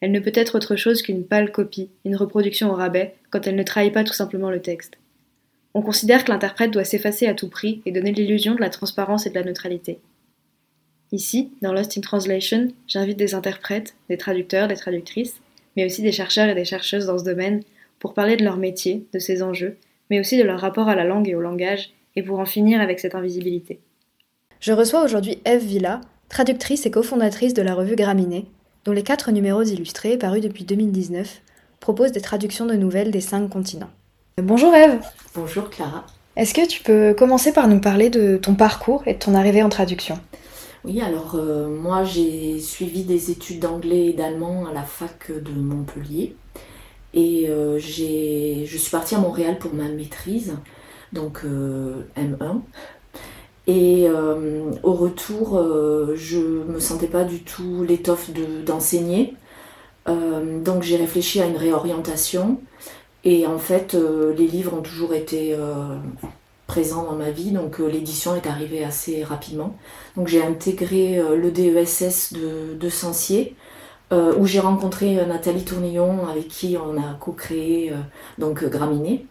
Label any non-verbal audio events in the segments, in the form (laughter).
Elle ne peut être autre chose qu'une pâle copie, une reproduction au rabais, quand elle ne trahit pas tout simplement le texte. On considère que l'interprète doit s'effacer à tout prix et donner l'illusion de la transparence et de la neutralité. Ici, dans Lost in Translation, j'invite des interprètes, des traducteurs, des traductrices, mais aussi des chercheurs et des chercheuses dans ce domaine, pour parler de leur métier, de ses enjeux, mais aussi de leur rapport à la langue et au langage, et pour en finir avec cette invisibilité. Je reçois aujourd'hui Eve Villa, traductrice et cofondatrice de la revue Graminées, dont les quatre numéros illustrés, parus depuis 2019, proposent des traductions de nouvelles des cinq continents. Bonjour Eve Bonjour Clara Est-ce que tu peux commencer par nous parler de ton parcours et de ton arrivée en traduction? Oui, alors euh, moi j'ai suivi des études d'anglais et d'allemand à la fac de Montpellier et euh, je suis partie à Montréal pour ma maîtrise donc euh, M1. Et euh, au retour, euh, je me sentais pas du tout l'étoffe d'enseigner. donc j'ai réfléchi à une réorientation. Et en fait, les livres ont toujours été présents dans ma vie, donc l'édition est arrivée assez rapidement. Donc j'ai intégré le DESS de, de Sancier, où j'ai rencontré Nathalie Tournillon, avec qui on a co-créé donc Graminé.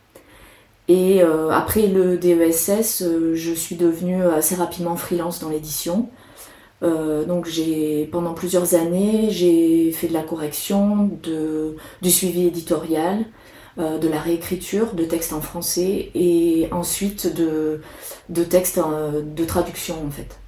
Et euh, après le DESS, euh, je suis devenue assez rapidement freelance dans l'édition. Euh, donc j'ai pendant plusieurs années, j'ai fait de la correction, de, du suivi éditorial, de la réécriture de textes en français et ensuite de, de textes de traduction en fait.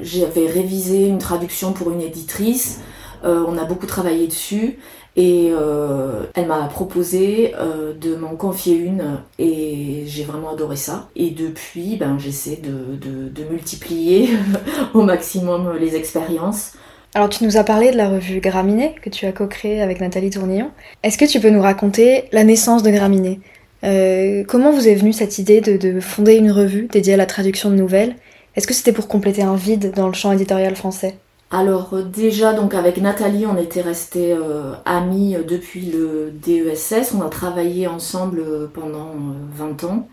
J'avais révisé une traduction pour une éditrice, on a beaucoup travaillé dessus et euh, elle m'a proposé euh, de m'en confier une et j'ai vraiment adoré ça. Et depuis, ben, j'essaie de, de, multiplier (laughs) au maximum les expériences. Alors tu nous as parlé de la revue Graminé que tu as co-créée avec Nathalie Tournillon. Est-ce que tu peux nous raconter la naissance de Graminé euh, Comment vous est venue cette idée de, de fonder une revue dédiée à la traduction de nouvelles? Est-ce que c'était pour compléter un vide dans le champ éditorial français? Alors euh, déjà donc avec Nathalie on était restés euh, amis euh, depuis le DESS, on a travaillé ensemble pendant 20 ans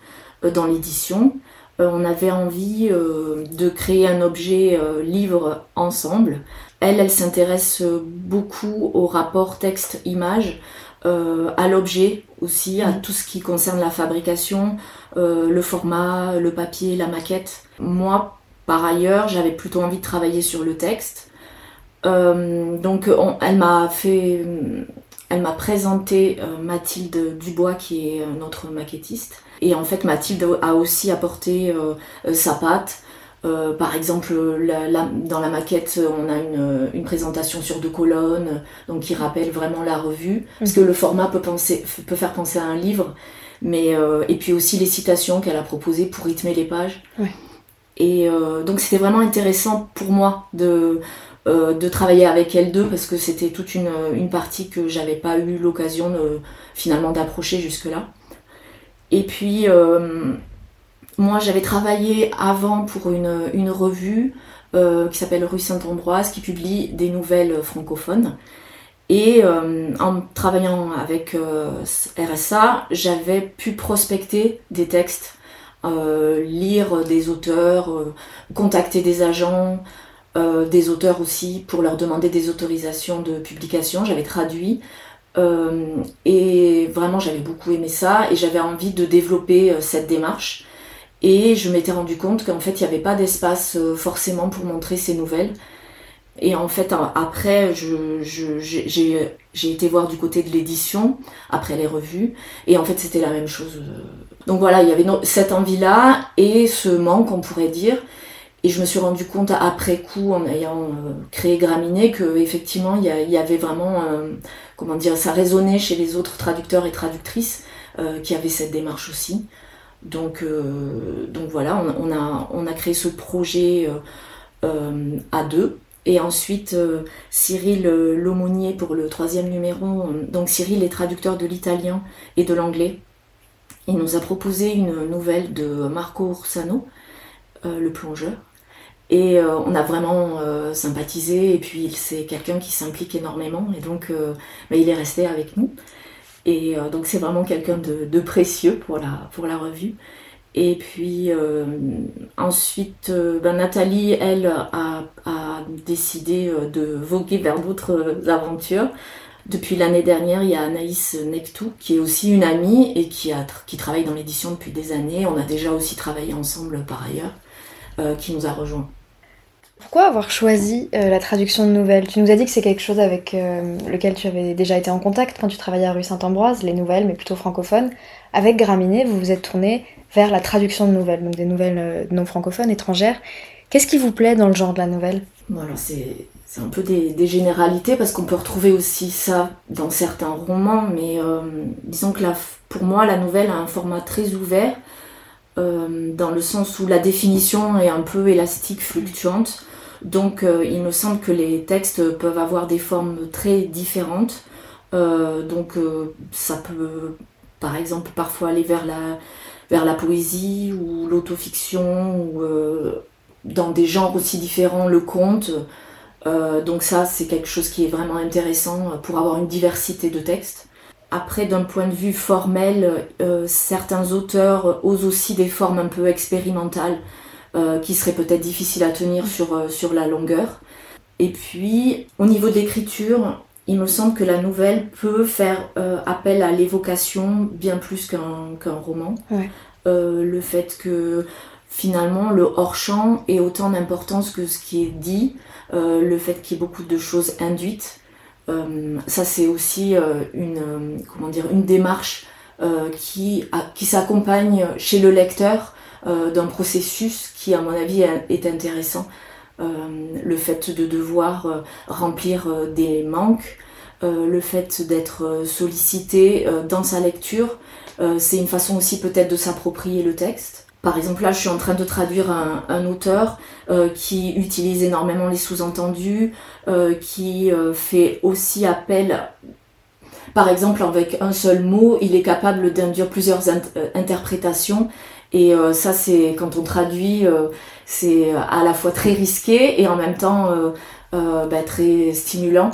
dans l'édition. on avait envie de créer un objet livre ensemble. Elle, elle s'intéresse beaucoup au rapport texte-image, à l'objet aussi, à tout ce qui concerne la fabrication, le format, le papier, la maquette. Moi, par ailleurs, j'avais plutôt envie de travailler sur le texte. Euh, donc elle m'a fait, elle m'a présenté euh, Mathilde Dubois qui est notre maquettiste. Et en fait Mathilde a aussi apporté euh, sa patte. par exemple, dans la maquette, on a une, présentation sur deux colonnes, donc qui rappelle vraiment la revue, parce que le format peut, faire penser à un livre, mais et puis aussi les citations qu'elle a proposées pour rythmer les pages. Et donc c'était vraiment intéressant pour moi de euh, de travailler avec elles deux parce que c'était toute une, partie que j'avais pas eu l'occasion finalement d'approcher jusque-là. Et puis euh, moi j'avais travaillé avant pour une, revue euh, qui s'appelle Rue Saint-Ambroise qui publie des nouvelles francophones. Et en travaillant avec RSA, j'avais pu prospecter des textes, lire des auteurs, contacter des agents, euh, des auteurs aussi pour leur demander des autorisations de publication. J'avais traduit euh, et vraiment j'avais beaucoup aimé ça et j'avais envie de développer euh, cette démarche. Et je m'étais rendu compte qu'en fait il n'y avait pas d'espace forcément pour montrer ces nouvelles. Et en fait, après, j'ai été voir du côté de l'édition, après les revues, et en fait, c'était la même chose. Donc voilà, il y avait cette envie-là et ce manque, on pourrait dire. Et je me suis rendu compte après coup, en ayant euh, créé Graminé, que effectivement, il y, avait vraiment, euh, comment dire, ça résonnait chez les autres traducteurs et traductrices euh, qui avaient cette démarche aussi. Donc, donc voilà, on, a, on créé ce projet à deux. Et ensuite, Cyril Lomonier pour le troisième numéro. Donc Cyril est traducteur de l'italien et de l'anglais. Il nous a proposé une nouvelle de Marco Ursano, Le plongeur. Et euh, on a vraiment euh, sympathisé, et puis c'est quelqu'un qui s'implique énormément, et donc euh, il est resté avec nous. Et donc c'est vraiment quelqu'un de, précieux pour la, pour la revue. Et puis ensuite, ben, Nathalie, elle, a, décidé de voguer vers d'autres aventures. Depuis l'année dernière, il y a Anaïs Nectou, qui est aussi une amie et qui, a, qui travaille dans l'édition depuis des années. On a déjà aussi travaillé ensemble par ailleurs, qui nous a rejoints. Pourquoi avoir choisi euh, la traduction de nouvelles? Tu nous as dit que c'est quelque chose avec euh, lequel tu avais déjà été en contact quand tu travaillais à rue Saint-Ambroise, les nouvelles, mais plutôt francophones. Avec Graminé, vous vous êtes tourné vers la traduction de nouvelles, donc des nouvelles euh, non francophones, étrangères. Qu'est-ce qui vous plaît dans le genre de la nouvelle? Voilà, c'est un peu des, généralités parce qu'on peut retrouver aussi ça dans certains romans, mais disons que pour moi, la nouvelle a un format très ouvert. dans le sens où la définition est un peu élastique, fluctuante. Donc euh, il me semble que les textes peuvent avoir des formes très différentes. Euh, donc euh, ça peut par exemple parfois aller vers la, vers la poésie ou l'autofiction ou dans des genres aussi différents, le conte. Donc ça c'est quelque chose qui est vraiment intéressant pour avoir une diversité de textes. Après, d'un point de vue formel, certains auteurs osent aussi des formes un peu expérimentales. Euh, qui serait peut-être difficile à tenir sur, euh, sur la longueur. Et puis, au niveau d'écriture, il me semble que la nouvelle peut faire euh, appel à l'évocation bien plus qu'un roman. le fait que finalement le hors-champ ait autant d'importance que ce qui est dit, le fait qu'il y ait beaucoup de choses induites. ça, c'est aussi une, comment dire, une démarche qui, qui s'accompagne chez le lecteur euh, d'un processus qui, à mon avis, est intéressant. Euh, le fait de devoir euh, remplir des manques, le fait d'être sollicité dans sa lecture, c'est une façon aussi peut-être de s'approprier le texte. Par exemple, là, je suis en train de traduire un, auteur qui utilise énormément les sous-entendus, qui fait aussi appel par exemple, avec un seul mot, il est capable d'induire plusieurs interprétations et euh, ça, c'est quand on traduit, euh, c'est à la fois très risqué et en même temps euh, bah, très stimulant.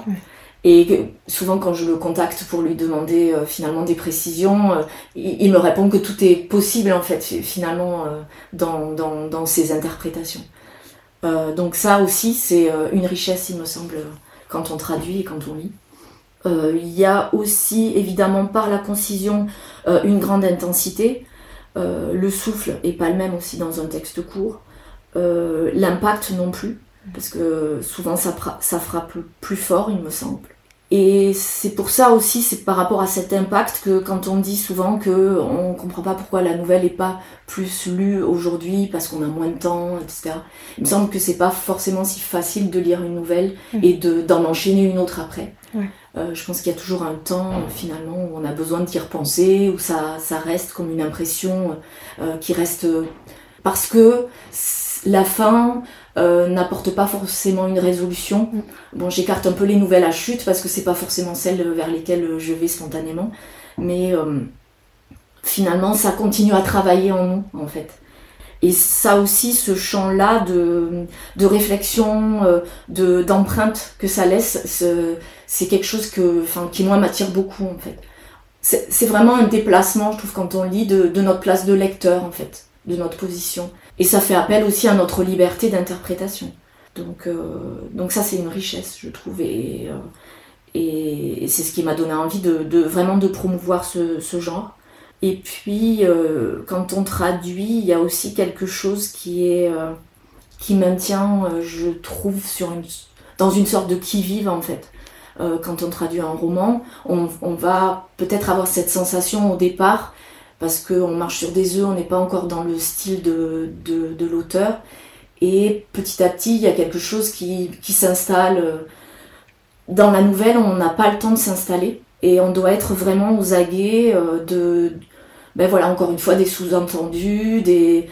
Et souvent, quand je le contacte pour lui demander finalement des précisions, il, me répond que tout est possible en fait, finalement, dans, dans, ses interprétations. donc, ça aussi, c'est une richesse, il me semble, quand on traduit et quand on lit. Il y a aussi, évidemment, par la concision, une grande intensité. Euh, le souffle est pas le même aussi dans un texte court. Euh, l'impact non plus, parce que souvent ça, ça frappe plus fort, il me semble. Et c'est pour ça aussi, c'est par rapport à cet impact que quand on dit souvent que on comprend pas pourquoi la nouvelle est pas plus lue aujourd'hui parce qu'on a moins de temps, etc. Il me semble que c'est pas forcément si facile de lire une nouvelle mmh. et d'en enchaîner une autre après. Euh, je pense qu'il y a toujours un temps finalement où on a besoin d'y repenser, où ça, ça reste comme une impression euh, qui reste parce que la fin euh, n'apporte pas forcément une résolution. Mm. Bon, j'écarte un peu les nouvelles à chute parce que c'est pas forcément celles vers lesquelles je vais spontanément, mais finalement ça continue à travailler en nous en fait. Et ça aussi, ce champ-là de, de réflexion, euh, de, d'empreinte que ça laisse, c'est quelque chose que, enfin, qui moi m'attire beaucoup en fait. C'est vraiment un déplacement, je trouve, quand on lit de, de, notre place de lecteur en fait, de notre position. Et ça fait appel aussi à notre liberté d'interprétation. Donc, euh, donc ça, c'est une richesse, je trouve. Et, euh, et c'est ce qui m'a donné envie de, vraiment de promouvoir ce, genre. Et puis, euh, quand on traduit, il y a aussi quelque chose qui est qui maintient, je trouve, sur une dans une sorte de qui-vive en fait. Quand on traduit un roman, on, va peut-être avoir cette sensation au départ, parce qu'on marche sur des œufs, on n'est pas encore dans le style de, de, l'auteur, et petit à petit, il y a quelque chose qui, qui s'installe. Dans la nouvelle, on n'a pas le temps de s'installer, et on doit être vraiment aux aguets euh, de, ben voilà, encore une fois, des sous-entendus, des,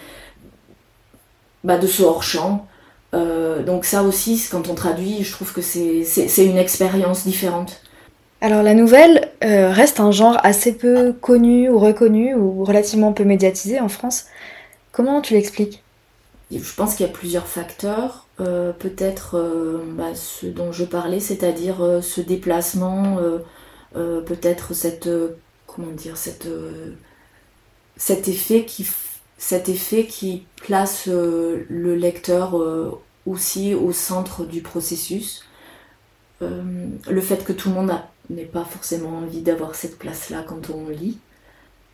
bah, de ce hors-champ. Euh, donc ça aussi, quand on traduit, je trouve que c'est une expérience différente. Alors la nouvelle euh, reste un genre assez peu connu ou reconnu ou relativement peu médiatisé en France. Comment tu l'expliques? Je pense qu'il y a plusieurs facteurs. Euh, peut-être bah, ce dont je parlais, c'est-à-dire ce déplacement, peut-être cet effet qui cet effet qui place euh, le lecteur euh, aussi au centre du processus. Euh, le fait que tout le monde n'ait pas forcément envie d'avoir cette place-là quand on lit.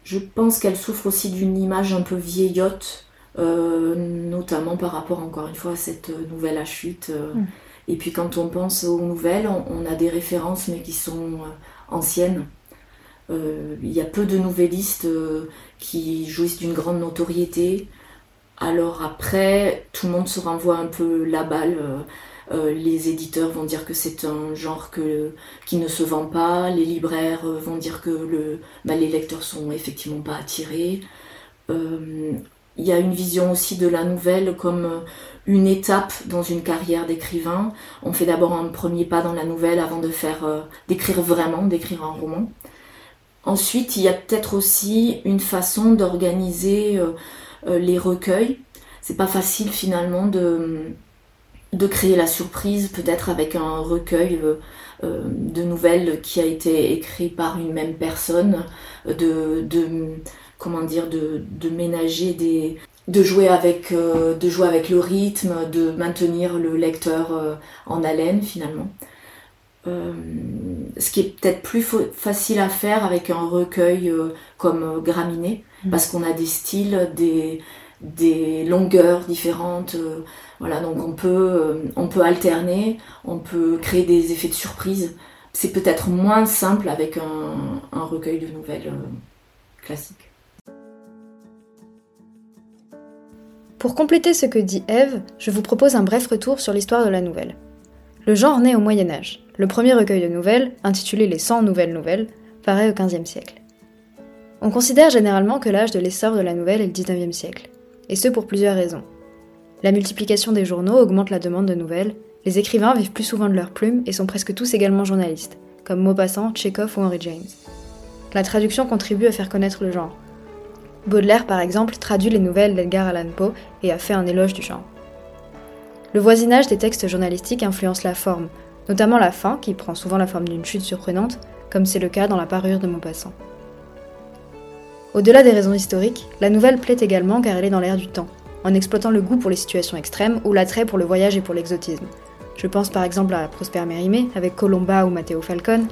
Je pense qu'elle souffre aussi d'une image un peu vieillotte, notamment par rapport encore une fois à cette nouvelle à chute. Mm. Et puis quand on pense aux nouvelles, on a des références mais qui sont anciennes. Euh, il y a peu de nouvellistes euh, qui jouissent d'une grande notoriété. Alors après, tout le monde se renvoie un peu la balle. Euh, les éditeurs vont dire que c'est un genre qui ne se vend pas. Les libraires vont dire que le, bah, les lecteurs sont effectivement pas attirés. Il y a une vision aussi de la nouvelle comme une étape dans une carrière d'écrivain. On fait d'abord un premier pas dans la nouvelle avant de faire d'écrire vraiment, d'écrire un roman. Ensuite, il y a peut-être aussi une façon d'organiser euh, euh, les recueils. C'est pas facile finalement de, de créer la surprise, peut-être avec un recueil euh, de nouvelles qui a été écrit par une même personne, de, de comment dire, de, de ménager des, de jouer avec de jouer avec le rythme, de maintenir le lecteur en haleine finalement. Euh, ce qui est peut-être plus facile à faire avec un recueil euh, comme euh, Graminé, mm. parce qu'on a des styles, des, des longueurs différentes. Voilà, donc on peut, on peut alterner, on peut créer des effets de surprise. C'est peut-être moins simple avec un, recueil de nouvelles classiques. Pour compléter ce que dit Eve, je vous propose un bref retour sur l'histoire de la nouvelle. Le genre naît au Moyen Âge. Le premier recueil de nouvelles, intitulé Les 100 nouvelles nouvelles, paraît au XVe siècle. On considère généralement que l'âge de l'essor de la nouvelle est le XIXe siècle, et ce pour plusieurs raisons. La multiplication des journaux augmente la demande de nouvelles, les écrivains vivent plus souvent de leurs plumes et sont presque tous également journalistes, comme Maupassant, Tchekhov ou Henry James. La traduction contribue à faire connaître le genre. Baudelaire, par exemple, traduit les nouvelles d'Edgar Allan Poe et a fait un éloge du genre. Le voisinage des textes journalistiques influence la forme, notamment la fin, qui prend souvent la forme d'une chute surprenante, comme c'est le cas dans la parure de Maupassant. Au-delà des raisons historiques, la nouvelle plaît également car elle est dans l'air du temps, en exploitant le goût pour les situations extrêmes ou l'attrait pour le voyage et pour l'exotisme. Je pense par exemple à Prosper Mérimée avec Colomba ou Matteo Falcone,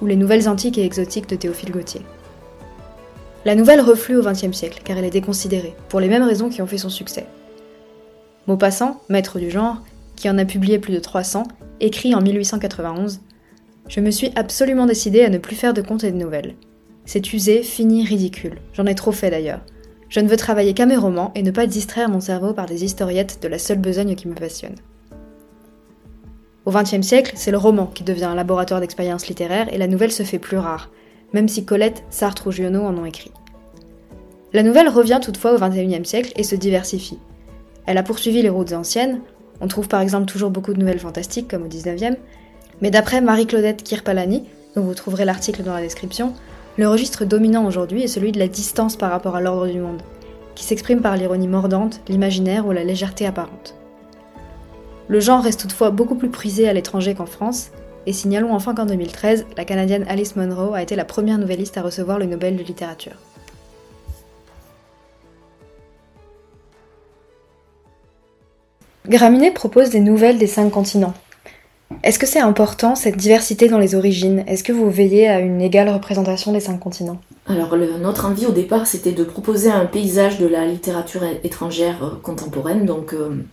ou les nouvelles antiques et exotiques de Théophile Gautier. La nouvelle reflue au XXe siècle car elle est déconsidérée, pour les mêmes raisons qui ont fait son succès. Maupassant, maître du genre, qui en a publié plus de 300, écrit en 1891 Je me suis absolument décidé à ne plus faire de contes et de nouvelles. C'est usé, fini, ridicule. J'en ai trop fait d'ailleurs. Je ne veux travailler qu'à mes romans et ne pas distraire mon cerveau par des historiettes de la seule besogne qui me passionne. Au XXe siècle, c'est le roman qui devient un laboratoire d'expérience littéraire et la nouvelle se fait plus rare, même si Colette, Sartre ou Giono en ont écrit. La nouvelle revient toutefois au XXIe siècle et se diversifie. Elle a poursuivi les routes anciennes, on trouve par exemple toujours beaucoup de nouvelles fantastiques comme au 19e, mais d'après Marie-Claudette Kirpalani, dont vous trouverez l'article dans la description, le registre dominant aujourd'hui est celui de la distance par rapport à l'ordre du monde, qui s'exprime par l'ironie mordante, l'imaginaire ou la légèreté apparente. Le genre reste toutefois beaucoup plus prisé à l'étranger qu'en France, et signalons enfin qu'en 2013, la Canadienne Alice Munro a été la première nouvelliste à recevoir le Nobel de littérature. Graminet propose des nouvelles des cinq continents. Est-ce que c'est important cette diversité dans les origines? Est-ce que vous veillez à une égale représentation des cinq continents? Alors notre envie au départ c'était de proposer un paysage de la littérature étrangère euh, contemporaine, donc euh,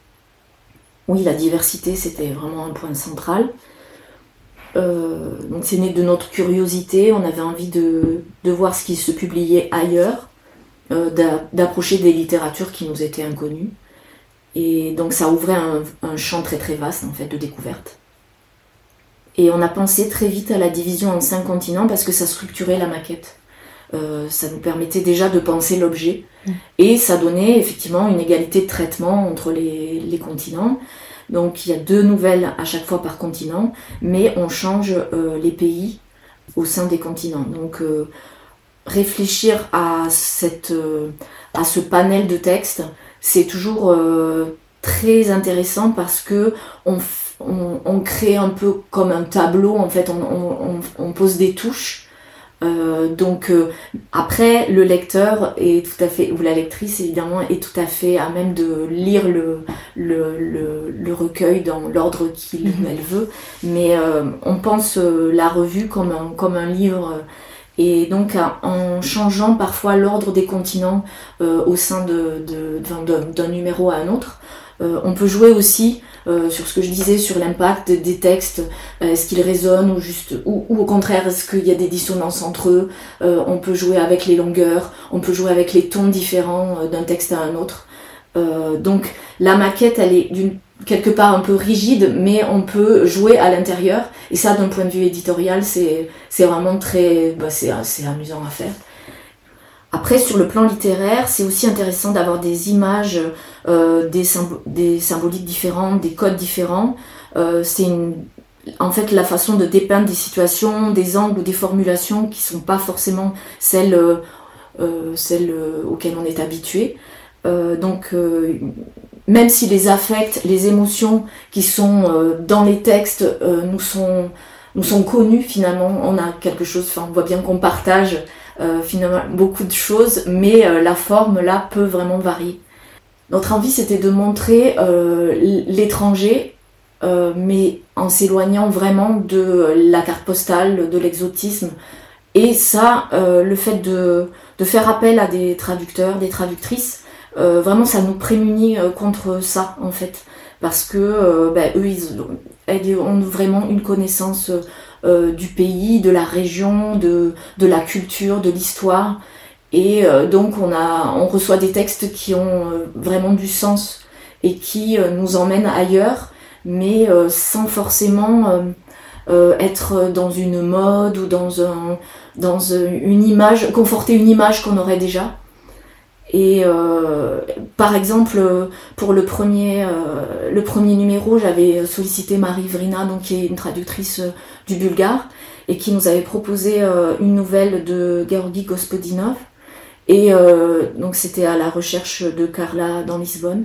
oui, la diversité, c'était vraiment un point central. donc c'est né de notre curiosité, on avait envie de, voir ce qui se publiait ailleurs, d'approcher des littératures qui nous étaient inconnues. Et donc ça ouvrait un, champ très très vaste en fait de découverte. Et on a pensé très vite à la division en cinq continents parce que ça structurait la maquette. Euh, ça nous permettait déjà de penser l'objet mm. et ça donnait effectivement une égalité de traitement entre les, les, continents. Donc il y a deux nouvelles à chaque fois par continent, mais on change euh, les pays au sein des continents. Donc euh, réfléchir à, cette, à ce panel de textes, c'est toujours très intéressant parce que on, on, crée un peu comme un tableau, en fait, on, pose des touches. Euh, donc euh, après, le lecteur est tout à fait, ou la lectrice évidemment, est tout à fait à même de lire le, le, recueil dans l'ordre qu'il mhm. elle veut. Mais euh, on pense la revue comme un, comme un livre. Et donc en changeant parfois l'ordre des continents au sein de, d'un numéro à un autre, on peut jouer aussi euh, sur ce que je disais sur l'impact des textes, euh, est-ce qu'ils résonnent ou juste ou, au contraire est-ce qu'il y a des dissonances entre eux? Euh, On peut jouer avec les longueurs, on peut jouer avec les tons différents d'un texte à un autre. donc la maquette elle est d'une quelque part un peu rigide, mais on peut jouer à l'intérieur. Et ça, d'un point de vue éditorial, c'est vraiment très, bah, c'est amusant à faire. Après, sur le plan littéraire, c'est aussi intéressant d'avoir des images, euh, des, des, symboliques différentes, des codes différents. Euh, c'est en fait la façon de dépeindre des situations, des angles ou des formulations qui sont pas forcément celles, euh, auxquelles on est habitué. donc, même si les affects, les émotions qui sont dans les textes nous sont nous sont connus finalement, on a quelque chose, on voit bien qu'on partage finalement beaucoup de choses, mais euh, la forme là peut vraiment varier. Notre envie c'était de montrer euh, l'étranger, mais en s'éloignant vraiment de la carte postale, de l'exotisme. Et ça, le fait de, de, faire appel à des traducteurs, des traductrices, vraiment ça nous prémunit contre ça en fait. Parce que ben, eux, ils ont vraiment une connaissance euh, du pays, de la région, de, la culture, de l'histoire. Et euh, donc on, reçoit des textes qui ont euh, vraiment du sens et qui nous emmènent ailleurs, mais sans forcément être dans une mode ou dans une image, conforter une image qu'on aurait déjà. Et euh, par exemple, pour le premier, euh, le premier numéro, j'avais sollicité Marie Vrina, donc, qui est une traductrice euh, du bulgare, et qui nous avait proposé une nouvelle de Georgi Gospodinov. Et donc c'était à la recherche de Carla dans Lisbonne.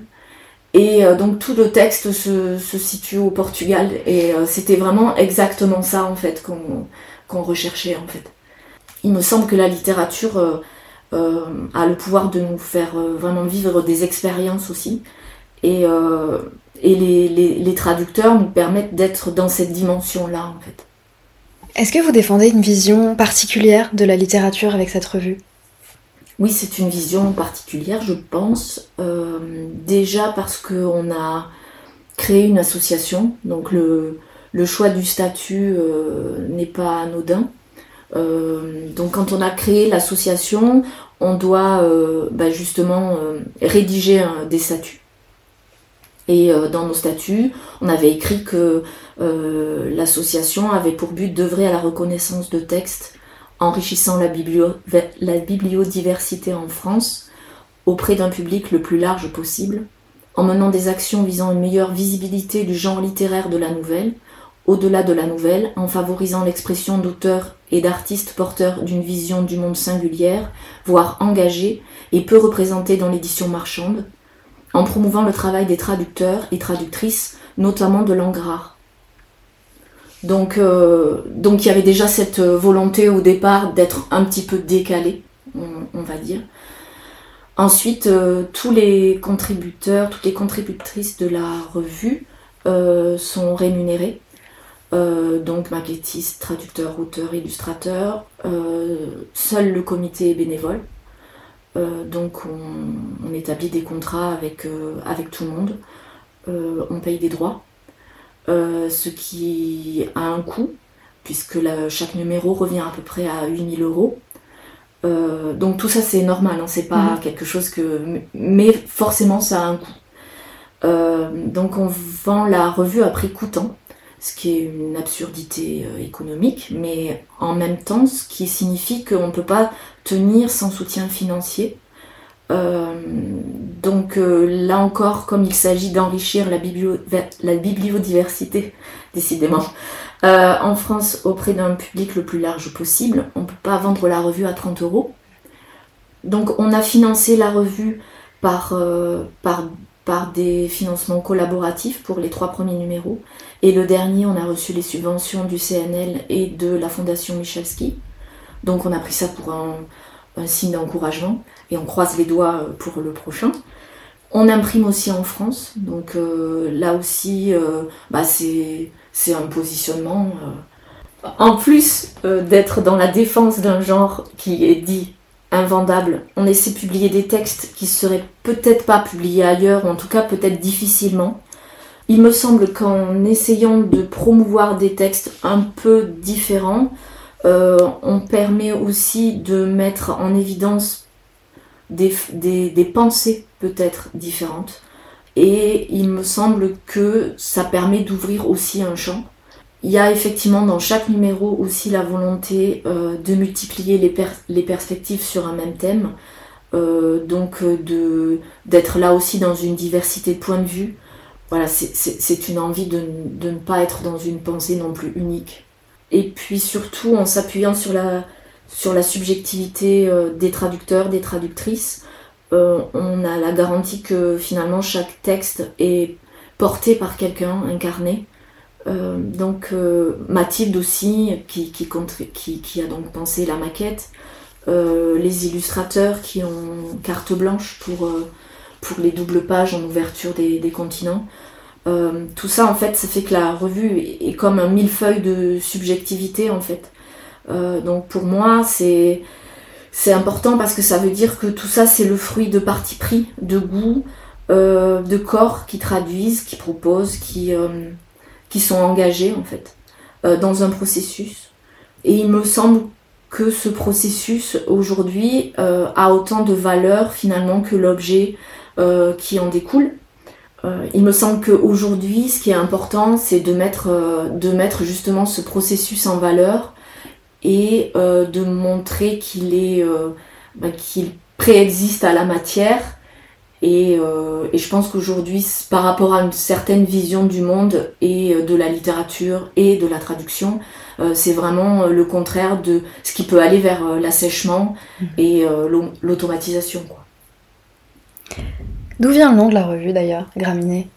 Et donc tout le texte se, se situe au Portugal. Et c'était vraiment exactement ça en fait qu'on recherchait en fait. Il me semble que la littérature euh, a le pouvoir de nous faire euh, vraiment vivre des expériences aussi. Et, euh, et les, les, traducteurs nous permettent d'être dans cette dimension-là, en fait. Est-ce que vous défendez une vision particulière de la littérature avec cette revue? Oui, c'est une vision particulière, je pense. déjà parce qu'on a créé une association, donc le, le choix du statut n'est pas anodin. Euh, donc quand on a créé l'association, on doit euh, bah, justement euh, rédiger des statuts. Et dans nos statuts, on avait écrit que l'association avait pour but d'œuvrer à la reconnaissance de textes enrichissant la, la bibliodiversité en France auprès d'un public le plus large possible, en menant des actions visant une meilleure visibilité du genre littéraire de la nouvelle, au-delà de la nouvelle, en favorisant l'expression d'auteurs et d'artistes porteurs d'une vision du monde singulière, voire engagée et peu représentée dans l'édition marchande, en promouvant le travail des traducteurs et traductrices, notamment de langue rare. Donc, euh, donc il y avait déjà cette volonté au départ d'être un petit peu décalé, on, va dire. Ensuite, euh, tous les contributeurs, toutes les contributrices de la revue euh, sont rémunérés euh, donc maquettiste, traducteur, auteur, illustrateur. Euh, seul le comité est bénévole. Euh, donc on, établit des contrats avec, avec tout le monde. on paye des droits, ce qui a un coût, puisque chaque numéro revient à peu près à 8000 euros. donc tout ça c'est normal, hein, c'est pas mhm. quelque chose que... Mais forcément ça a un coût. donc on vend la revue à prix coûtant ce qui est une absurdité euh, économique, mais en même temps, ce qui signifie qu'on ne peut pas tenir sans soutien financier. Euh, donc euh, là encore, comme il s'agit d'enrichir la, bibliodiversité, (laughs) décidément, en France auprès d'un public le plus large possible, on ne peut pas vendre la revue à 30 euros. Donc on a financé la revue par, par par des financements collaboratifs pour les trois premiers numéros. Et le dernier, on a reçu les subventions du CNL et de la Fondation Michalski. Donc on a pris ça pour un, signe d'encouragement et on croise les doigts pour le prochain. On imprime aussi en France, donc euh, là aussi, euh, bah, c'est un positionnement. Euh, en plus d'être dans la défense d'un genre qui est dit invendable. On essaie de publier des textes qui seraient peut-être pas publiés ailleurs, ou en tout cas peut-être difficilement. Il me semble qu'en essayant de promouvoir des textes un peu différents, euh, on permet aussi de mettre en évidence des pensées peut-être différentes. Et il me semble que ça permet d'ouvrir aussi un champ. Il y a effectivement dans chaque numéro aussi la volonté euh, de multiplier les, perspectives sur un même thème, euh, donc euh, d'être là aussi dans une diversité de points de vue. Voilà, c'est une envie de, ne pas être dans une pensée non plus unique. Et puis surtout en s'appuyant sur la subjectivité des traducteurs, des traductrices, on a la garantie que finalement chaque texte est porté par quelqu'un, incarné. Euh, donc euh, Mathilde aussi, qui, qui, a donc pensé la maquette, euh, les illustrateurs qui ont carte blanche pour, pour les doubles pages en ouverture des, continents. tout ça en fait, ça fait que la revue est, comme un millefeuille de subjectivité en fait. donc pour moi, c'est c'est important parce que ça veut dire que tout ça, c'est le fruit de parti pris, de goût, de corps qui traduisent, qui proposent, qui, qui sont engagés en fait euh, dans un processus. Et il me semble que ce processus aujourd'hui euh, a autant de valeur finalement que l'objet euh, qui en découle. il me semble qu'aujourd'hui, ce qui est important, c'est de mettre, de mettre justement ce processus en valeur et de montrer qu'il est bah, qu'il préexiste à la matière euh, et, je pense qu'aujourd'hui, par rapport à une certaine vision du monde et euh, de la littérature et de la traduction, euh, c'est vraiment le contraire de ce qui peut aller vers l'assèchement mhm. et l'automatisation. D'où vient le nom de la revue d'ailleurs, Graminé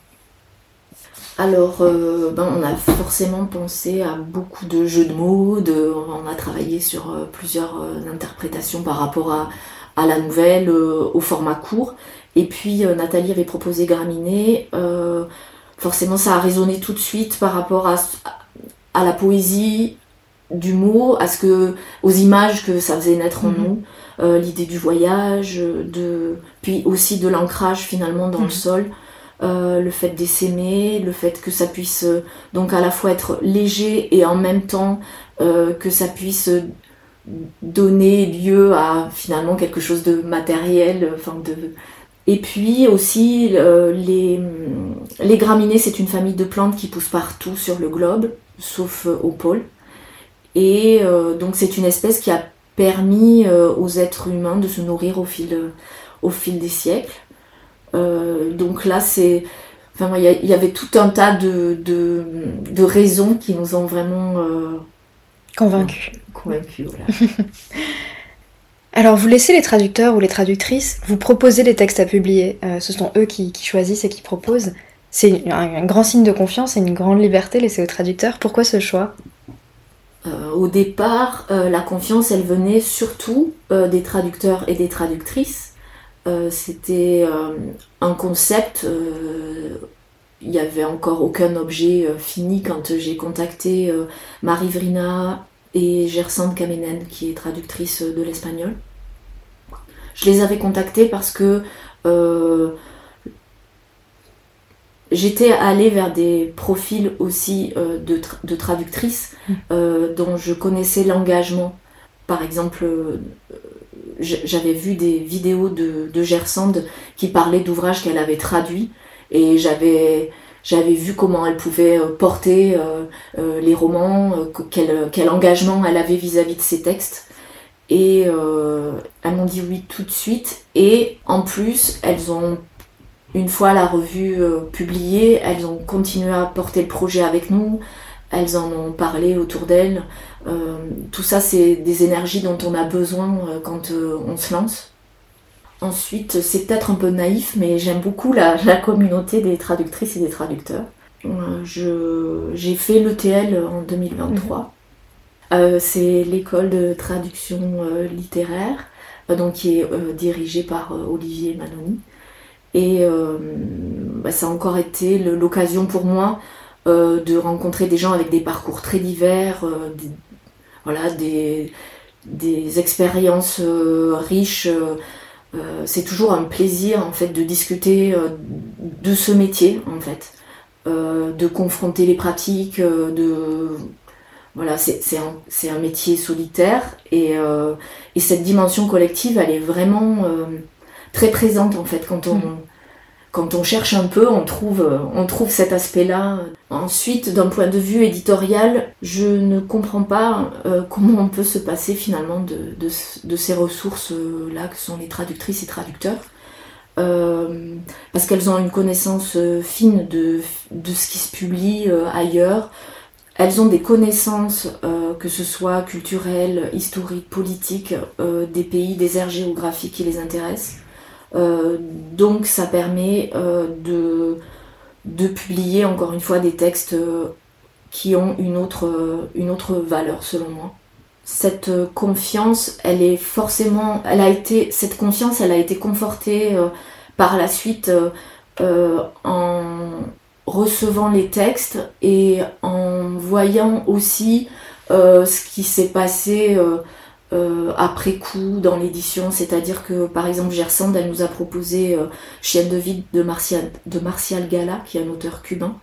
alors, ben, on a forcément pensé à beaucoup de jeux de mots, de, on a travaillé sur plusieurs interprétations par rapport à, à la nouvelle, au format court. Et puis euh, Nathalie avait proposé Graminé. Euh, forcément, ça a résonné tout de suite par rapport à, à la poésie du mot, à ce que, aux images que ça faisait naître en mhm. nous, euh, l'idée du voyage, de, puis aussi de l'ancrage finalement dans le mhm. sol, le fait d'essaimer, le fait que ça puisse donc à la fois être léger et en même temps que ça puisse donner lieu à finalement quelque chose de matériel, enfin de et puis aussi, les, les graminées, c'est une famille de plantes qui poussent partout sur le globe, sauf euh, au pôle. Et euh, donc c'est une espèce qui a permis euh, aux êtres humains de se nourrir au fil, au fil des siècles. donc là, c'est... Enfin, il y, avait tout un tas de, de, de, raisons qui nous ont vraiment... convaincus. Convaincus, voilà. (laughs) Alors vous laissez les traducteurs ou les traductrices vous proposer les textes à publier. Euh, ce sont eux qui, choisissent et qui proposent. C'est un, grand signe de confiance et une grande liberté laissée aux traducteurs. Pourquoi ce choix? Euh, Au départ, euh, la confiance, elle venait surtout des traducteurs et des traductrices. C'était un concept il n'y avait encore aucun objet fini quand j'ai contacté Marie Vrina et Gersande Kamenen, qui est traductrice de l'espagnol. Je les avais contactés parce que euh, j'étais allée vers des profils aussi de, traductrices mm. dont je connaissais l'engagement. Par exemple, j'avais vu des vidéos de, de Gersande qui parlaient d'ouvrages qu'elle avait traduits et j'avais j'avais vu comment elle pouvait euh, porter euh, euh, les romans, quel, engagement elle avait vis-à-vis de ses textes. Et elles m'ont dit oui tout de suite. Et en plus, elles ont, une fois la revue publiée, elles ont continué à porter le projet avec nous. Elles en ont parlé autour d'elles. tout ça, c'est des énergies dont on a besoin quand on se lance. Ensuite, c'est peut-être un peu naïf, mais j'aime beaucoup la, communauté des traductrices et des traducteurs. Euh, j'ai fait l'ETL en 2023. Mhm. Euh, c'est l'école de traduction euh, littéraire, donc qui est dirigée par Olivier Manoni. Et bah, ça a encore été l'occasion pour moi de rencontrer des gens avec des parcours très divers, voilà, des, des expériences riches euh, c'est toujours un plaisir en fait de discuter euh, de ce métier en fait, euh, de confronter les pratiques, de voilà, c'est un, métier solitaire et, et, cette dimension collective, elle est vraiment très présente en fait quand on, mm quand on cherche un peu, on trouve, euh, cet aspect-là. Ensuite, d'un point de vue éditorial, je ne comprends pas euh, comment on peut se passer finalement de, ces ressources-là que sont les traductrices et traducteurs. Euh, parce qu'elles ont une connaissance fine de, de, ce qui se publie ailleurs. Elles ont des connaissances, que ce soit culturelles, historiques, politiques, des pays, des aires géographiques qui les intéressent. Euh, donc ça permet euh, de, de publier encore une fois des textes euh, qui ont une autre, une autre valeur selon moi. Cette confiance, elle est forcément, elle a été, cette confiance, elle a été confortée par la suite en recevant les textes et en voyant aussi ce qui s'est passé euh, après coup dans l'édition, c'est-à-dire que par exemple Gersand, elle nous a proposé euh, Chienne de vide de Martial, de Martial Gala, qui est un auteur cubain.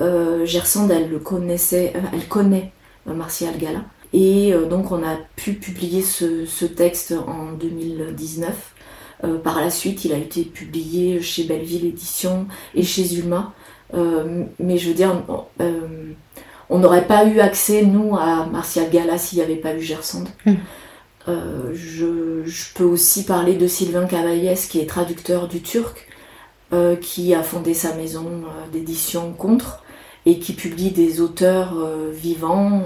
Euh, elle le connaissait, euh, elle connaît Martial Gala. Et donc on a pu publier ce, ce texte en 2019. par la suite, il a été publié chez Belleville Édition et chez Ulma. mais je veux dire, on n'aurait pas eu accès, nous, à Martial Gala s'il n'y avait pas eu Gersand. Hmm. Euh, je, peux aussi parler de Sylvain Cavaillès, qui est traducteur du turc, euh, qui a fondé sa maison euh, d'édition Contre et qui publie des auteurs vivants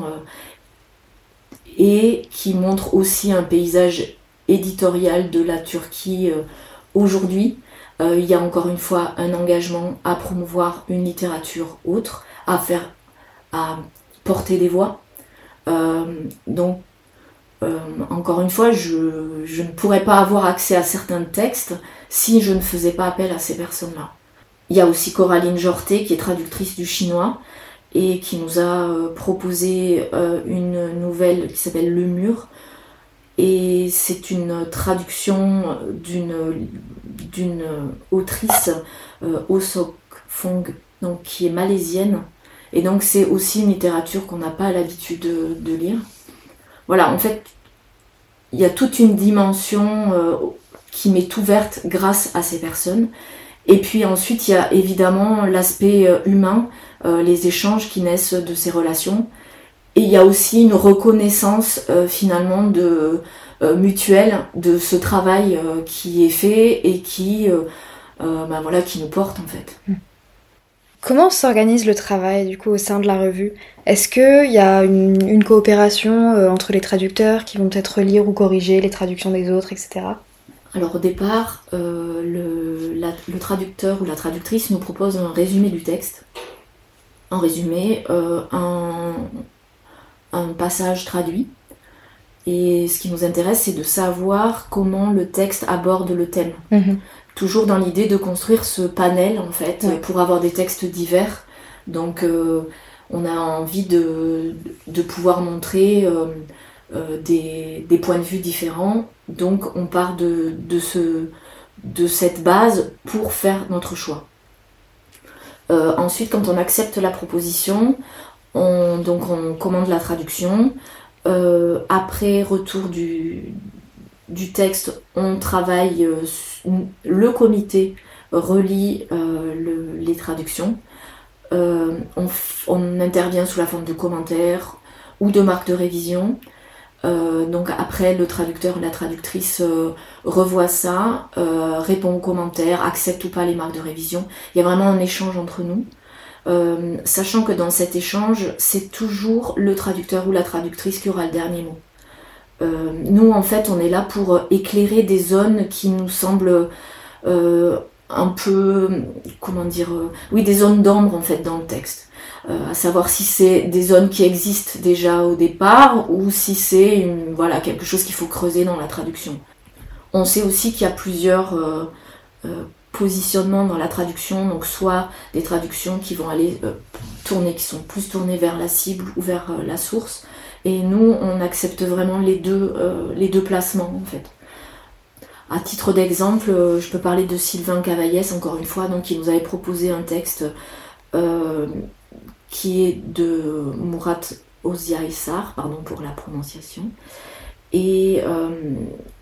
et qui montre aussi un paysage éditorial de la Turquie aujourd'hui. il y a encore une fois un engagement à promouvoir une littérature autre, à faire, porter des voix. donc euh, encore une fois, je, ne pourrais pas avoir accès à certains textes si je ne faisais pas appel à ces personnes-là. Il y a aussi Coraline Jorté qui est traductrice du chinois et qui nous a euh, proposé euh, une nouvelle qui s'appelle Le Mur. Et c'est une traduction d'une, autrice, Oh Sok Fong, donc, qui est malaisienne. Et donc c'est aussi une littérature qu'on n'a pas l'habitude de lire voilà, en fait, il y a toute une dimension euh, qui m'est ouverte grâce à ces personnes. Et puis ensuite, il y a évidemment l'aspect euh, humain, euh, les échanges qui naissent de ces relations. Et il y a aussi une reconnaissance finalement de, mutuelle de ce travail qui est fait et qui, ben voilà, qui nous porte en fait. Comment s'organise le travail du coup au sein de la revue? Est-ce qu'il y a une, coopération euh, entre les traducteurs qui vont peut-être lire ou corriger les traductions des autres, etc. Alors au départ, euh, le, traducteur ou la traductrice nous propose un résumé du texte. En résumé, euh, un, passage traduit. Et ce qui nous intéresse, c'est de savoir comment le texte aborde le thème. Mhm toujours dans l'idée de construire ce panel en fait pour avoir des textes divers. Donc euh, on a envie de, de pouvoir montrer euh, euh, des, des, points de vue différents. Donc on part de, de, ce, de cette base pour faire notre choix. ensuite, quand on accepte la proposition, on, donc on commande la traduction. après retour du, du texte, on travaille, le comité relit les traductions. on, on, intervient sous la forme de commentaires ou de marques de révision. Euh, donc après, le traducteur ou la traductrice euh, revoit ça, euh, répond aux commentaires, accepte ou pas les marques de révision. Il y a vraiment un échange entre nous. sachant que dans cet échange, c'est toujours le traducteur ou la traductrice qui aura le dernier mot. Nous, en fait, on est là pour éclairer des zones qui nous semblent un peu, comment dire, oui, des zones d'ombre en fait dans le texte. Euh, à savoir si c'est des zones qui existent déjà au départ ou si c'est voilà, quelque chose qu'il faut creuser dans la traduction. On sait aussi qu'il y a plusieurs euh, euh, positionnements dans la traduction, donc soit des traductions qui vont aller tourner, qui sont plus tournées vers la cible ou vers la source, et nous on accepte vraiment les deux, les deux placements en fait. À titre d'exemple, je peux parler de Sylvain Cavaillès, encore une fois, donc qui nous avait proposé un texte qui est de Murat Oziaïsar, pardon pour la prononciation. Et euh,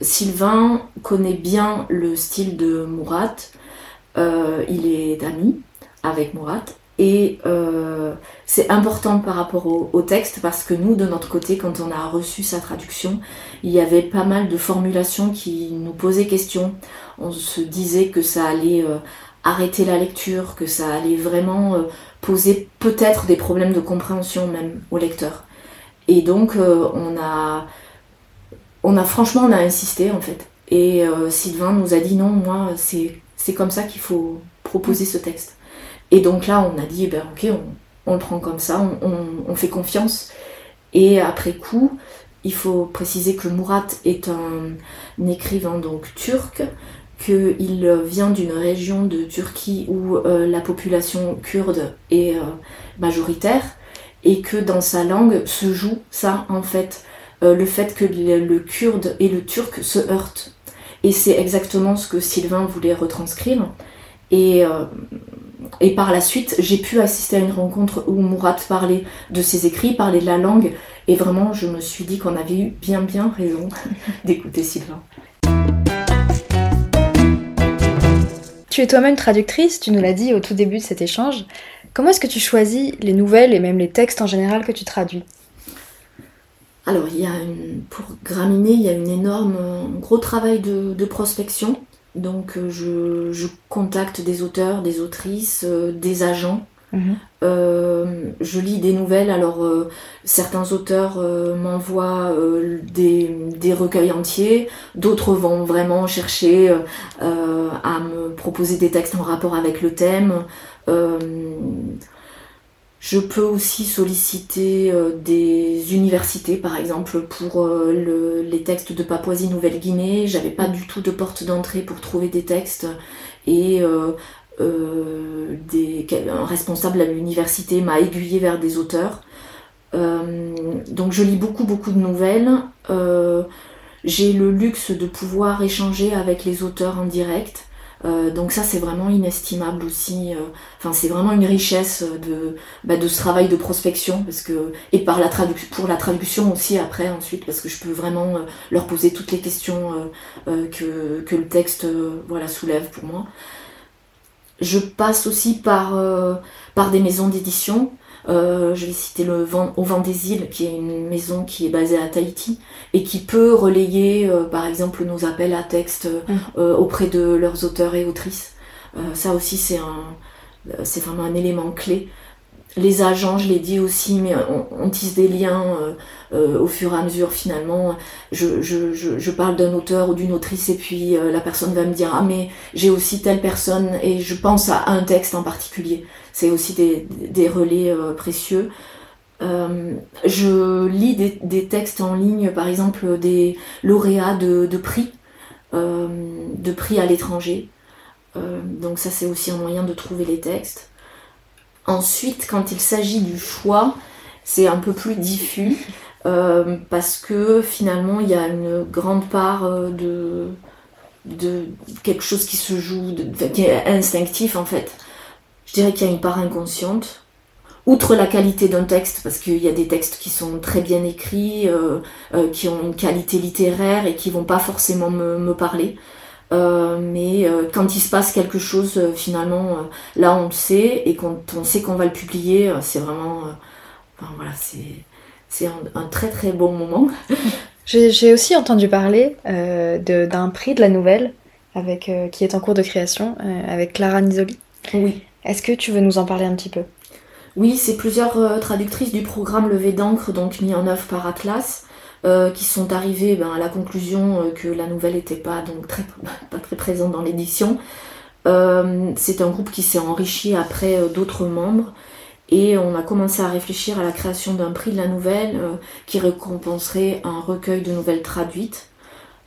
Sylvain connaît bien le style de Murat. Euh, il est ami avec Murat. Et euh, c'est important par rapport au, texte parce que nous, de notre côté, quand on a reçu sa traduction, il y avait pas mal de formulations qui nous posaient question. On se disait que ça allait arrêter la lecture, que ça allait vraiment poser peut-être des problèmes de compréhension même au lecteur. Et donc euh, on a on a franchement on a insisté en fait. Et euh, Sylvain nous a dit non, moi c'est comme ça qu'il faut proposer ce texte. Et donc là on a dit eh ben ok on, le prend comme ça, on, fait confiance. Et après coup, il faut préciser que Murat est un écrivain donc turc qu'il vient d'une région de Turquie où euh, la population kurde est euh, majoritaire et que dans sa langue se joue ça en fait, euh, le fait que le, kurde et le turc se heurtent. Et c'est exactement ce que Sylvain voulait retranscrire. Et, et par la suite, j'ai pu assister à une rencontre où Murat parlait de ses écrits, parlait de la langue, et vraiment je me suis dit qu'on avait eu bien bien raison (laughs) d'écouter Sylvain. Tu es toi-même traductrice, tu nous l'as dit au tout début de cet échange. Comment est-ce que tu choisis les nouvelles et même les textes en général que tu traduis? Alors, il y a pour Graminé, il y a une énorme, un gros travail de, prospection. Donc, euh, je, contacte des auteurs, des autrices, euh, des agents Mhm. Euh, je lis des nouvelles, alors euh, certains auteurs m'envoient des, recueils entiers, d'autres vont vraiment chercher à me proposer des textes en rapport avec le thème. Je peux aussi solliciter des universités, par exemple, pour les textes de Papouasie-Nouvelle-Guinée. J'avais pas du tout de porte d'entrée pour trouver des textes et euh, des, un responsable à l'université m'a aiguillé vers des auteurs. Euh, donc je lis beaucoup beaucoup de nouvelles. Euh, j'ai le luxe de pouvoir échanger avec les auteurs en direct. Donc ça c'est vraiment inestimable aussi. Enfin c'est vraiment une richesse de, bah, de ce travail de prospection parce que et par la pour la traduction aussi après ensuite parce que je peux vraiment leur poser toutes les questions que, que le texte voilà soulève pour moi. Je passe aussi par, euh, par des maisons d'édition. Euh, je vais citer le Vent, Au Vent des Îles, qui est une maison qui est basée à Tahiti et qui peut relayer, euh, par exemple, nos appels à texte mmh. auprès de leurs auteurs et autrices. ça aussi, c'est un, c'est vraiment un élément clé les agents, je l'ai dit aussi, mais on, tisse des liens euh, euh, au fur et à mesure finalement. Je, parle d'un auteur ou d'une autrice et puis euh, la personne va me dire ah mais j'ai aussi telle personne et je pense à un texte en particulier. C'est aussi des, relais précieux. je lis des, textes en ligne, par exemple des lauréats de prix, de prix à l'étranger. donc ça c'est aussi un moyen de trouver les textes. Ensuite, quand il s'agit du choix, c'est un peu plus diffus euh, parce que finalement il y a une grande part euh, de, quelque chose qui se joue, qui est instinctif en fait. je dirais qu'il y a une part inconsciente. Outre la qualité d'un texte, parce qu'il y a des textes qui sont très bien écrits, qui ont une qualité littéraire et qui vont pas forcément me, parler. Mais quand il se passe quelque chose, finalement, là on le sait, et quand on sait qu'on va le publier, c'est vraiment. Enfin, voilà, c'est un, très très bon moment. (laughs) J'ai aussi entendu parler euh, d'un prix de la nouvelle avec, euh, qui est en cours de création euh, avec Clara Nisoli. Oui. Est-ce que tu veux nous en parler un petit peu? Oui, c'est plusieurs traductrices du programme Levé d'encre, donc mis en œuvre par Atlas, qui sont arrivées ben, à la conclusion que la nouvelle n'était pas, donc très, (laughs) pas très présente dans l'édition. c'est un groupe qui s'est enrichi après d'autres membres et on a commencé à réfléchir à la création d'un prix de la nouvelle euh, qui récompenserait un recueil de nouvelles traduites.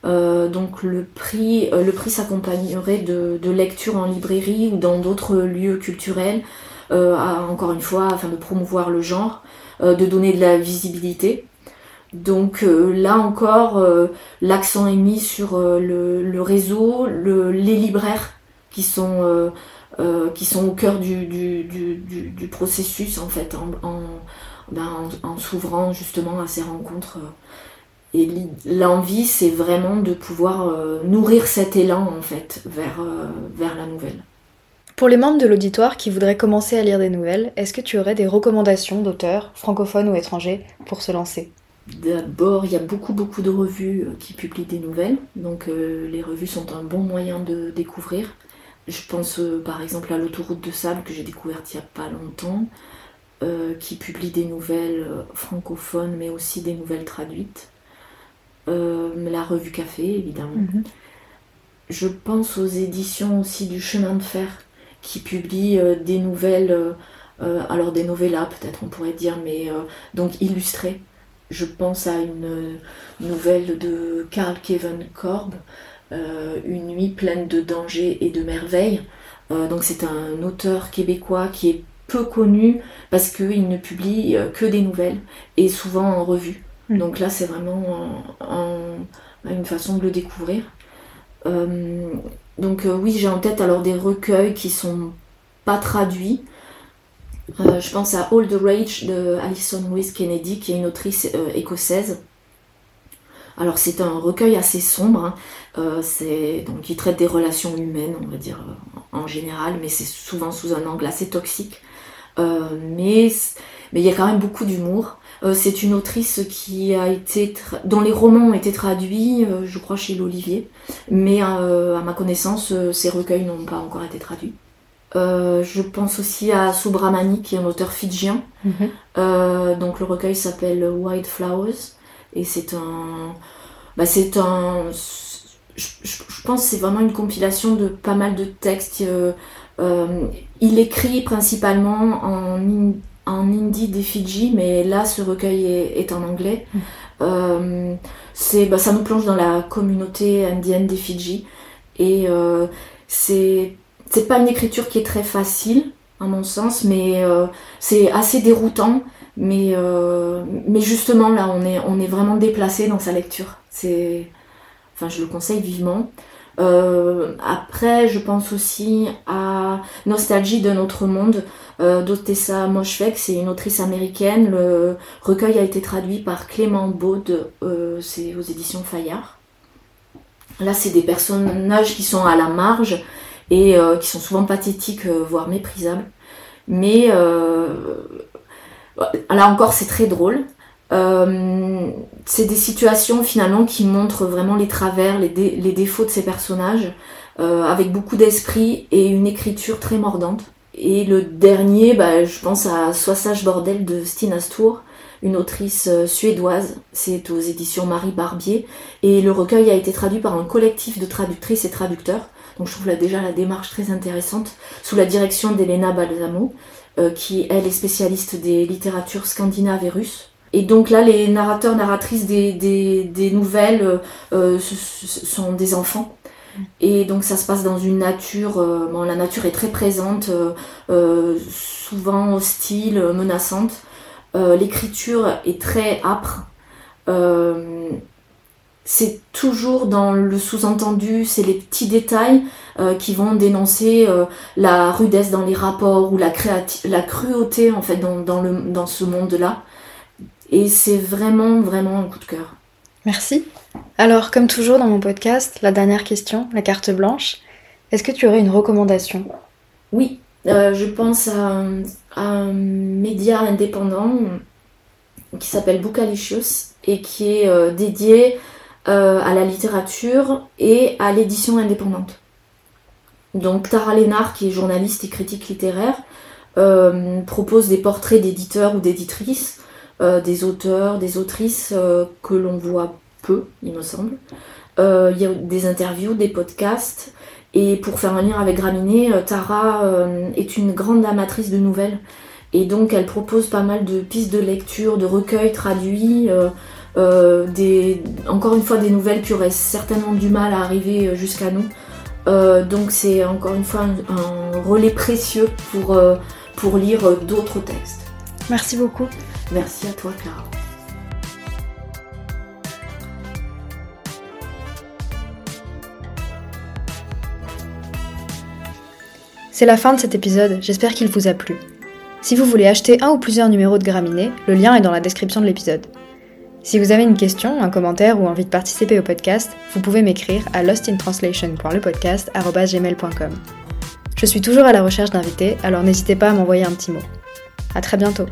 Euh, donc le prix, euh, le prix s'accompagnerait de, de, lectures en librairie ou dans d'autres lieux culturels, encore une fois afin de promouvoir le genre, de donner de la visibilité. Donc là encore, l'accent est mis sur le, réseau, les libraires qui sont euh, qui sont au cœur du, processus en fait, en, en, ben, en, s'ouvrant justement à ces rencontres. Et l'envie, c'est vraiment de pouvoir euh, nourrir cet élan en fait vers, euh, vers la nouvelle. Pour les membres de l'auditoire qui voudraient commencer à lire des nouvelles, est-ce que tu aurais des recommandations d'auteurs, francophones ou étrangers, pour se lancer? D'abord, il y a beaucoup beaucoup de revues qui publient des nouvelles, donc les revues sont un bon moyen de découvrir. Je pense euh, par exemple à l'autoroute de sable que j'ai découverte il n'y a pas longtemps, euh, qui publie des nouvelles euh, francophones mais aussi des nouvelles traduites. la revue Café évidemment. Mhm. Je pense aux éditions aussi du chemin de fer qui publient des nouvelles, alors des novellas peut-être on pourrait dire, mais donc illustrées. Je pense à une nouvelle de Carl Kevin Korb euh, une nuit pleine de dangers et de merveilles. Euh, donc c'est un auteur québécois qui est peu connu parce qu'il ne publie euh, que des nouvelles et souvent en revue. Mm. Donc là c'est vraiment une façon de le découvrir. donc oui j'ai en tête alors des recueils qui sont pas traduits. Je pense à All the Rage de Alison Louise Kennedy qui est une autrice écossaise alors c'est un recueil assez sombre, hein. euh, donc qui traite des relations humaines, on va dire euh, en général, mais c'est souvent sous un angle assez toxique. Euh, mais mais il y a quand même beaucoup d'humour. c'est une autrice qui a été dont les romans ont été traduits, je crois chez l'Olivier, mais à ma connaissance, ces recueils n'ont pas encore été traduits. Je pense aussi à Subramani, qui est un auteur fidjien. Mhm. donc le recueil s'appelle White Flowers. Et c'est un. Bah, c'est un. Je, pense que c'est vraiment une compilation de pas mal de textes. Euh, euh, il écrit principalement en, en hindi des Fidji, mais là, ce recueil est, en anglais. Mm. Euh, c'est, bah, ça nous plonge dans la communauté indienne des Fidji. Et c'est, c'est pas une écriture qui est très facile, à mon sens, mais c'est assez déroutant. Mais, euh, mais justement, là, on est, on est vraiment déplacé dans sa lecture. Enfin, je le conseille vivement. Euh, après, je pense aussi à Nostalgie d'un autre monde euh, d'Otessa c'est une autrice américaine. Le recueil a été traduit par Clément Baud, euh, c'est aux éditions Fayard. Là, c'est des personnages qui sont à la marge et qui sont souvent pathétiques, voire méprisables. Mais Là encore, c'est très drôle. Euh, c'est des situations finalement qui montrent vraiment les travers, les, défauts de ces personnages, euh, avec beaucoup d'esprit et une écriture très mordante. Et le dernier, bah, je pense à Sois sage bordel de Stina Stour, une autrice euh, suédoise. C'est aux éditions Marie Barbier. Et le recueil a été traduit par un collectif de traductrices et traducteurs. Donc je trouve là déjà la démarche très intéressante, sous la direction d'Elena Balsamo. Euh, qui elle est spécialiste des littératures scandinaves et russes. Et donc là, les narrateurs, narratrices des, nouvelles euh, euh, sont des enfants. Et donc ça se passe dans une nature, bon, la nature est très présente, souvent hostile, menaçante. L'écriture est très âpre. C'est toujours dans le sous-entendu, c'est les petits détails euh, qui vont dénoncer euh, la rudesse dans les rapports ou la, la cruauté en fait dans, dans, le, dans ce monde-là. Et c'est vraiment, vraiment un coup de cœur. Merci. Alors, comme toujours dans mon podcast, la dernière question, la carte blanche. Est-ce que tu aurais une recommandation? Oui, euh, je pense à, un média indépendant qui s'appelle Bookalicious et qui est dédié euh, à la littérature et à l'édition indépendante. Donc Tara Lénard, qui est journaliste et critique littéraire, euh, propose des portraits d'éditeurs ou d'éditrices, euh, des auteurs, des autrices que l'on voit peu, il me semble. Il y a des interviews, des podcasts. Et pour faire un lien avec Graminé, Tara est une grande amatrice de nouvelles. Et donc elle propose pas mal de pistes de lecture, de recueils traduits, euh, des, encore une fois des nouvelles qui auraient certainement du mal à arriver euh, jusqu'à nous. Euh, donc c'est encore une fois un, relais précieux pour, pour lire d'autres textes. Merci beaucoup. Merci à toi Clara. C'est la fin de cet épisode, j'espère qu'il vous a plu. Si vous voulez acheter un ou plusieurs numéros de Graminé, le lien est dans la description de l'épisode. Si vous avez une question, un commentaire ou envie de participer au podcast, vous pouvez m'écrire à lostintranslation.lepodcast.gmail.com. Je suis toujours à la recherche d'invités, alors n'hésitez pas à m'envoyer un petit mot. À très bientôt